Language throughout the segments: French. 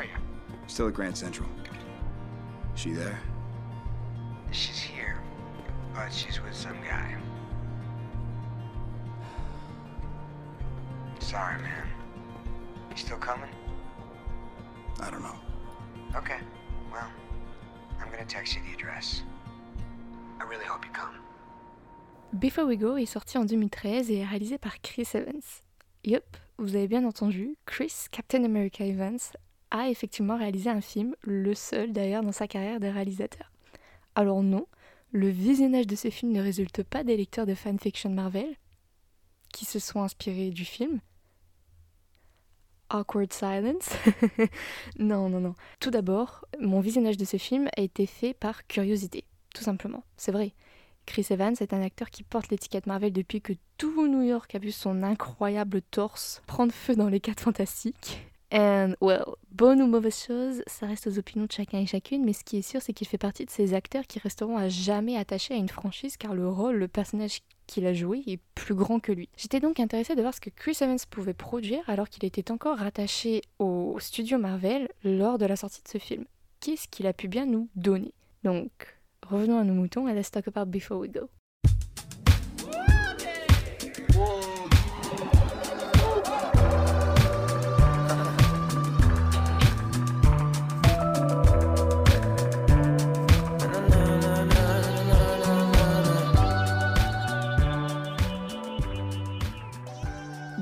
are you? Still at Grand Central. She there? She's here, but she's with some guy. Sorry, man. You still coming? I don't know. Okay. Well, I'm gonna text you the address. I really hope you come. Before We Go est sorti en 2013 et est réalisé par Chris Evans. Yup, vous avez bien entendu, Chris Captain America Evans a effectivement réalisé un film, le seul d'ailleurs dans sa carrière de réalisateur. Alors non, le visionnage de ce film ne résulte pas des lecteurs de fanfiction Marvel, qui se sont inspirés du film. Awkward silence. non, non, non. Tout d'abord, mon visionnage de ce film a été fait par curiosité, tout simplement. C'est vrai. Chris Evans est un acteur qui porte l'étiquette Marvel depuis que tout New York a vu son incroyable torse prendre feu dans les 4 fantastiques. And well, bonne ou mauvaise chose, ça reste aux opinions de chacun et chacune, mais ce qui est sûr, c'est qu'il fait partie de ces acteurs qui resteront à jamais attachés à une franchise car le rôle, le personnage qu'il a joué est plus grand que lui. J'étais donc intéressée de voir ce que Chris Evans pouvait produire alors qu'il était encore rattaché au studio Marvel lors de la sortie de ce film. Qu'est-ce qu'il a pu bien nous donner? Donc, revenons à nos moutons et let's talk about Before We Go.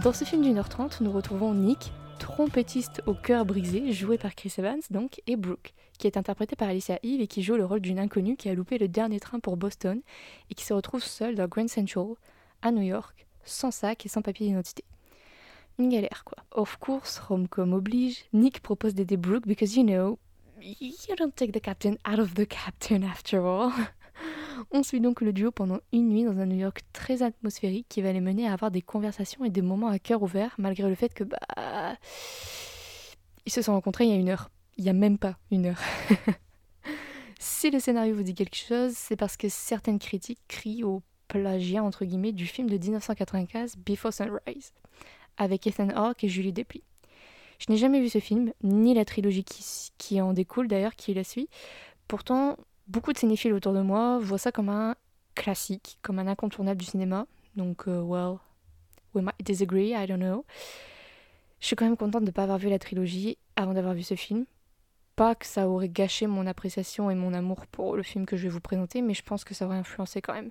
Dans ce film d'une heure trente, nous retrouvons Nick, trompettiste au cœur brisé, joué par Chris Evans donc, et Brooke, qui est interprétée par Alicia Eve et qui joue le rôle d'une inconnue qui a loupé le dernier train pour Boston et qui se retrouve seule dans Grand Central, à New York, sans sac et sans papier d'identité. Une galère quoi. Of course, rom-com oblige, Nick propose d'aider Brooke because you know, you don't take the captain out of the captain after all. On suit donc le duo pendant une nuit dans un New York très atmosphérique qui va les mener à avoir des conversations et des moments à cœur ouvert malgré le fait que bah ils se sont rencontrés il y a une heure. Il y a même pas une heure. si le scénario vous dit quelque chose, c'est parce que certaines critiques crient au plagiat entre guillemets du film de 1995 Before Sunrise avec Ethan Hawke et Julie Deply. Je n'ai jamais vu ce film, ni la trilogie qui, qui en découle d'ailleurs, qui la suit. Pourtant, beaucoup de cinéphiles autour de moi voient ça comme un classique, comme un incontournable du cinéma. Donc, euh, well, we might disagree, I don't know. Je suis quand même contente de ne pas avoir vu la trilogie avant d'avoir vu ce film. Pas que ça aurait gâché mon appréciation et mon amour pour le film que je vais vous présenter, mais je pense que ça aurait influencé quand même.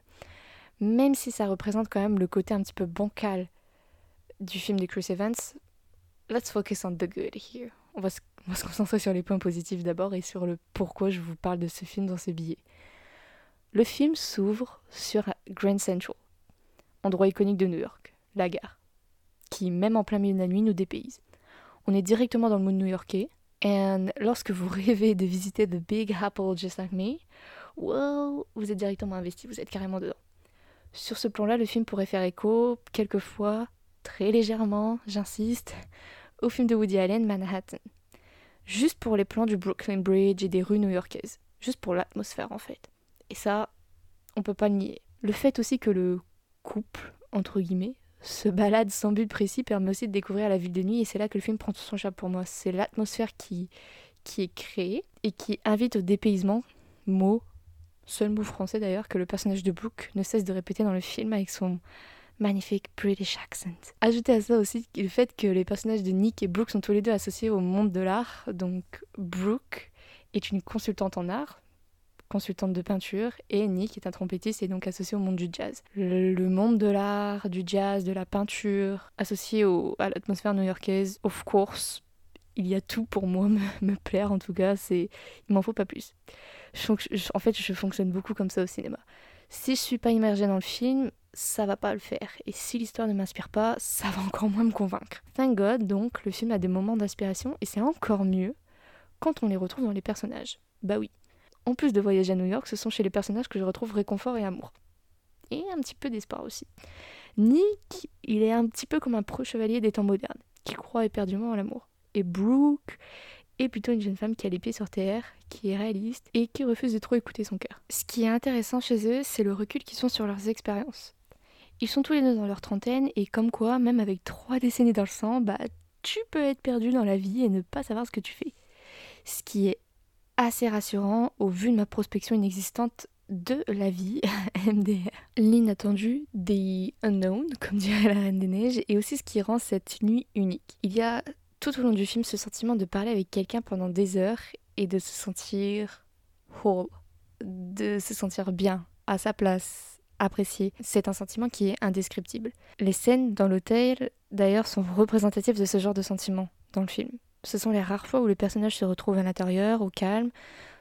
Même si ça représente quand même le côté un petit peu bancal du film de Chris Evans, let's focus on the good here. On va, se, concentrer sur les points positifs d'abord et sur le pourquoi je vous parle de ce film dans ce billet. Le film s'ouvre sur Grand Central, endroit iconique de New York, la gare, qui, même en plein milieu de la nuit, nous dépayse. On est directement dans le mood new-yorkais, et lorsque vous rêvez de visiter The Big Apple just like me, well, vous êtes directement investi, vous êtes carrément dedans. Sur ce plan-là, le film pourrait faire écho, quelquefois, très légèrement, j'insiste, au film de Woody Allen, Manhattan. Juste pour les plans du Brooklyn Bridge et des rues new-yorkaises. Juste pour l'atmosphère en fait. Et ça, on peut pas le nier. Le fait aussi que le couple, entre guillemets, se balade sans but précis permet aussi de découvrir la ville de nuit et c'est là que le film prend tout son charme pour moi. C'est l'atmosphère qui, qui est créée et qui invite au dépaysement, mot, seul mot français d'ailleurs, que le personnage de Brooke ne cesse de répéter dans le film avec son magnifique British accent. Ajoutez à ça aussi le fait que les personnages de Nick et Brooke sont tous les deux associés au monde de l'art. Donc Brooke est une consultante en art, consultante de peinture, et Nick est un trompettiste et donc associé au monde du jazz. Le, monde de l'art, du jazz, de la peinture, associé au, à l'atmosphère new-yorkaise, of course, il y a tout pour moi me, me plaire en tout cas, c'est il m'en faut pas plus. En fait, je fonctionne beaucoup comme ça au cinéma. Si je suis pas immergée dans le film, ça va pas le faire. Et si l'histoire ne m'inspire pas, ça va encore moins me convaincre. Thank God, donc, le film a des moments d'inspiration et c'est encore mieux quand on les retrouve dans les personnages. Bah oui. En plus de voyager à New York, ce sont chez les personnages que je retrouve réconfort et amour. Et un petit peu d'espoir aussi. Nick, il est un petit peu comme un pro-chevalier des temps modernes, qui croit éperdument à l'amour. Et Brooke est plutôt une jeune femme qui a les pieds sur terre, qui est réaliste et qui refuse de trop écouter son cœur. Ce qui est intéressant chez eux, c'est le recul qu'ils ont sur leurs expériences. Ils sont tous les deux dans leur trentaine et comme quoi, même avec trois décennies dans le sang, bah tu peux être perdu dans la vie et ne pas savoir ce que tu fais. ce qui est assez rassurant au vu de ma prospection inexistante de la vie MDR. L'inattendu, the unknown, comme dirait la Reine des Neiges, et aussi ce qui rend cette nuit unique. Il y a tout au long du film ce sentiment de parler avec quelqu'un pendant des heures et de se sentir whole, de se sentir bien, à sa place, apprécié. C'est un sentiment qui est indescriptible. Les scènes dans l'hôtel, d'ailleurs, sont représentatives de ce genre de sentiment dans le film. Ce sont les rares fois où les personnages se retrouvent à l'intérieur, au calme,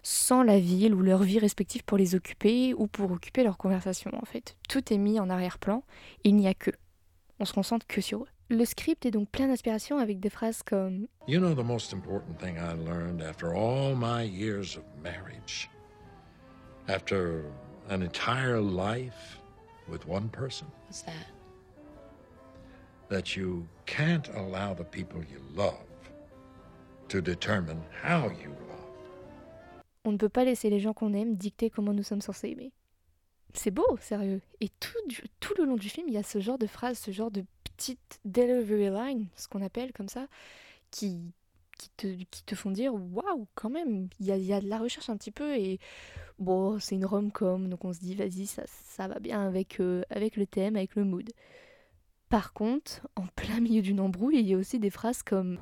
sans la ville ou leur vie respective pour les occuper ou pour occuper leur conversation en fait. Tout est mis en arrière-plan, il n'y a que. On se concentre que sur eux. Le script est donc plein d'inspiration avec des phrases comme You know the most important thing I learned after all my years of marriage, after an entire life with one person, What's that? that you can't allow the people you love to determine how you love. On ne peut pas laisser les gens qu'on aime dicter comment nous sommes censés aimer. C'est beau, sérieux. Et tout, du- tout le long du film, il y a ce genre de phrase, ce genre de petite delivery line, ce qu'on appelle comme ça, qui, qui, te, qui te font dire waouh, quand même, il y a, il y a de la recherche un petit peu. Et bon, c'est une rom-com, donc on se dit vas-y, ça, ça va bien avec, euh, avec le thème, avec le mood. Par contre, en plein milieu d'une embrouille, il y a aussi des phrases comme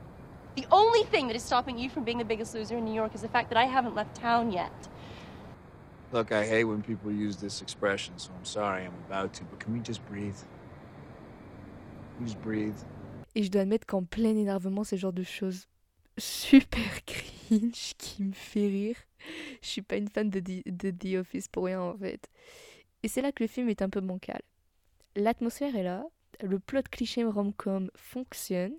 The only thing that is stopping you from being the biggest loser in New York is the fact that I haven't left town yet. Look, I hate when people use this expression, so I'm sorry I'm about to, but can we just breathe? Can we just breathe? Et je dois admettre qu'en plein énervement, c'est le genre de choses super cringe qui me fait rire. Je suis pas une fan de The, Office pour rien en fait. Et c'est là que le film est un peu bancal. L'atmosphère est là, le plot cliché rom-com fonctionne,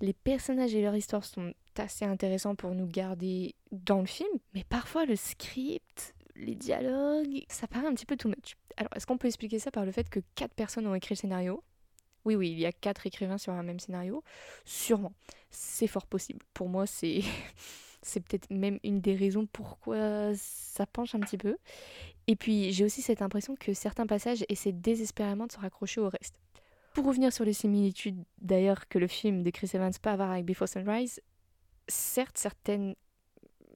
les personnages et leur histoire sont assez intéressants pour nous garder dans le film, mais parfois le script, les dialogues, ça paraît un petit peu too much. Alors, est-ce qu'on peut expliquer ça par le fait que quatre personnes ont écrit le scénario? Oui, oui, il y a quatre écrivains sur un même scénario. Sûrement. C'est fort possible. Pour moi, c'est c'est peut-être même une des raisons pourquoi ça penche un petit peu. Et puis, j'ai aussi cette impression que certains passages essaient désespérément de se raccrocher au reste. Pour revenir sur les similitudes, d'ailleurs, que le film de Chris Evans peut avoir avec Before Sunrise, certes, certaines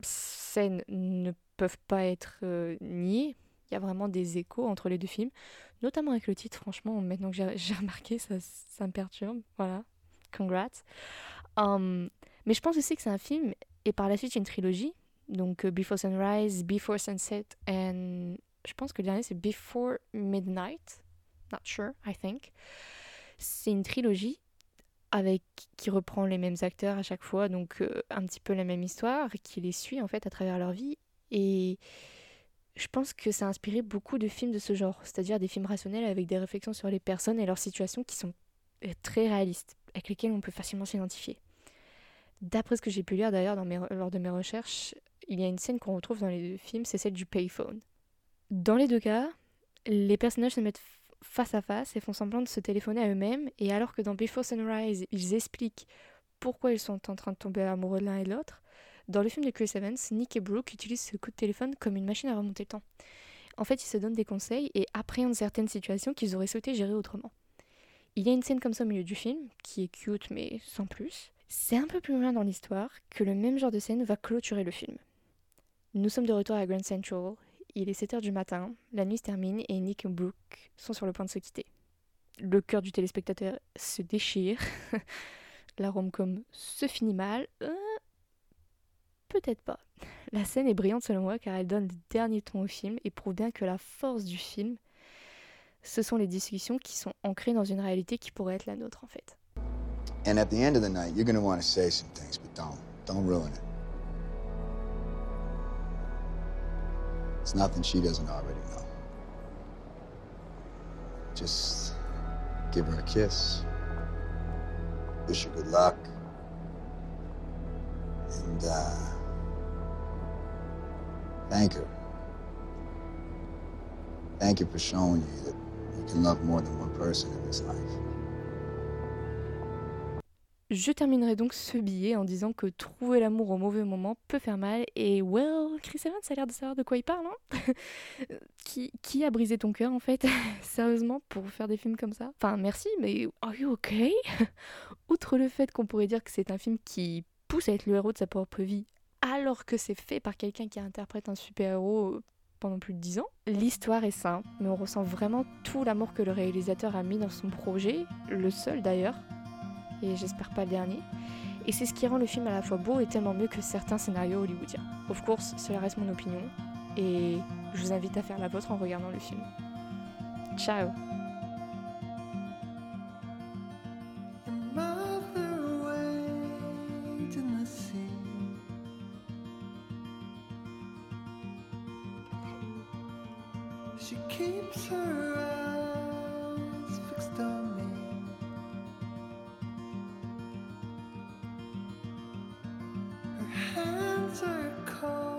scènes ne peuvent pas être euh, niées. Il y a vraiment des échos entre les deux films, notamment avec le titre, franchement, maintenant que j'ai remarqué, ça, ça me perturbe. Voilà, congrats. Um, mais je pense aussi que c'est un film, et par la suite une trilogie, donc euh, Before Sunrise, Before Sunset, and je pense que le dernier c'est Before Midnight. Not sure, I think. C'est une trilogie avec qui reprend les mêmes acteurs à chaque fois, donc euh, un petit peu la même histoire, qui les suit en fait à travers leur vie. Et je pense que ça a inspiré beaucoup de films de ce genre, c'est-à-dire des films rationnels avec des réflexions sur les personnes et leurs situations qui sont euh, très réalistes, avec lesquelles on peut facilement s'identifier. D'après ce que j'ai pu lire d'ailleurs lors de mes recherches, il y a une scène qu'on retrouve dans les deux films, c'est celle du payphone. Dans les deux cas, les personnages se mettent face à face et font semblant de se téléphoner à eux-mêmes, et alors que dans Before Sunrise, ils expliquent pourquoi ils sont en train de tomber amoureux l'un et l'autre, dans le film de Chris Evans, Nick et Brooke utilisent ce coup de téléphone comme une machine à remonter le temps. En fait, ils se donnent des conseils et appréhendent certaines situations qu'ils auraient souhaité gérer autrement. Il y a une scène comme ça au milieu du film, qui est cute mais sans plus. C'est un peu plus loin dans l'histoire que le même genre de scène va clôturer le film. Nous sommes de retour à Grand Central, il est 7h du matin, la nuit se termine et Nick et Brooke sont sur le point de se quitter. Le cœur du téléspectateur se déchire, la rom-com se finit mal, Euh, Peut-être pas. La scène est brillante selon moi car elle donne le dernier ton au film et prouve bien que la force du film, ce sont les discussions qui sont ancrées dans une réalité qui pourrait être la nôtre en fait. And at the end of the night, you're gonna want to say some things, but don't. Don't ruin it. It's nothing she doesn't already know. Just give her a kiss. Wish her good luck. And, uh, thank her. Thank you for showing you that you can love more than one person in this life. Je terminerai donc ce billet en disant que trouver l'amour au mauvais moment peut faire mal. Et well, Chris Evans a l'air de savoir de quoi il parle, hein. Qui, qui a brisé ton cœur en fait, sérieusement, pour faire des films comme ça? Enfin, merci, mais are you okay? Outre le fait qu'on pourrait dire que c'est un film qui pousse à être le héros de sa propre vie, alors que c'est fait par quelqu'un qui interprète un super-héros pendant plus de 10 ans. L'histoire est simple, mais on ressent vraiment tout l'amour que le réalisateur a mis dans son projet, le seul d'ailleurs, et j'espère pas le dernier. Et c'est ce qui rend le film à la fois beau et tellement mieux que certains scénarios hollywoodiens. Of course, cela reste mon opinion, et je vous invite à faire la vôtre en regardant le film. Ciao 最可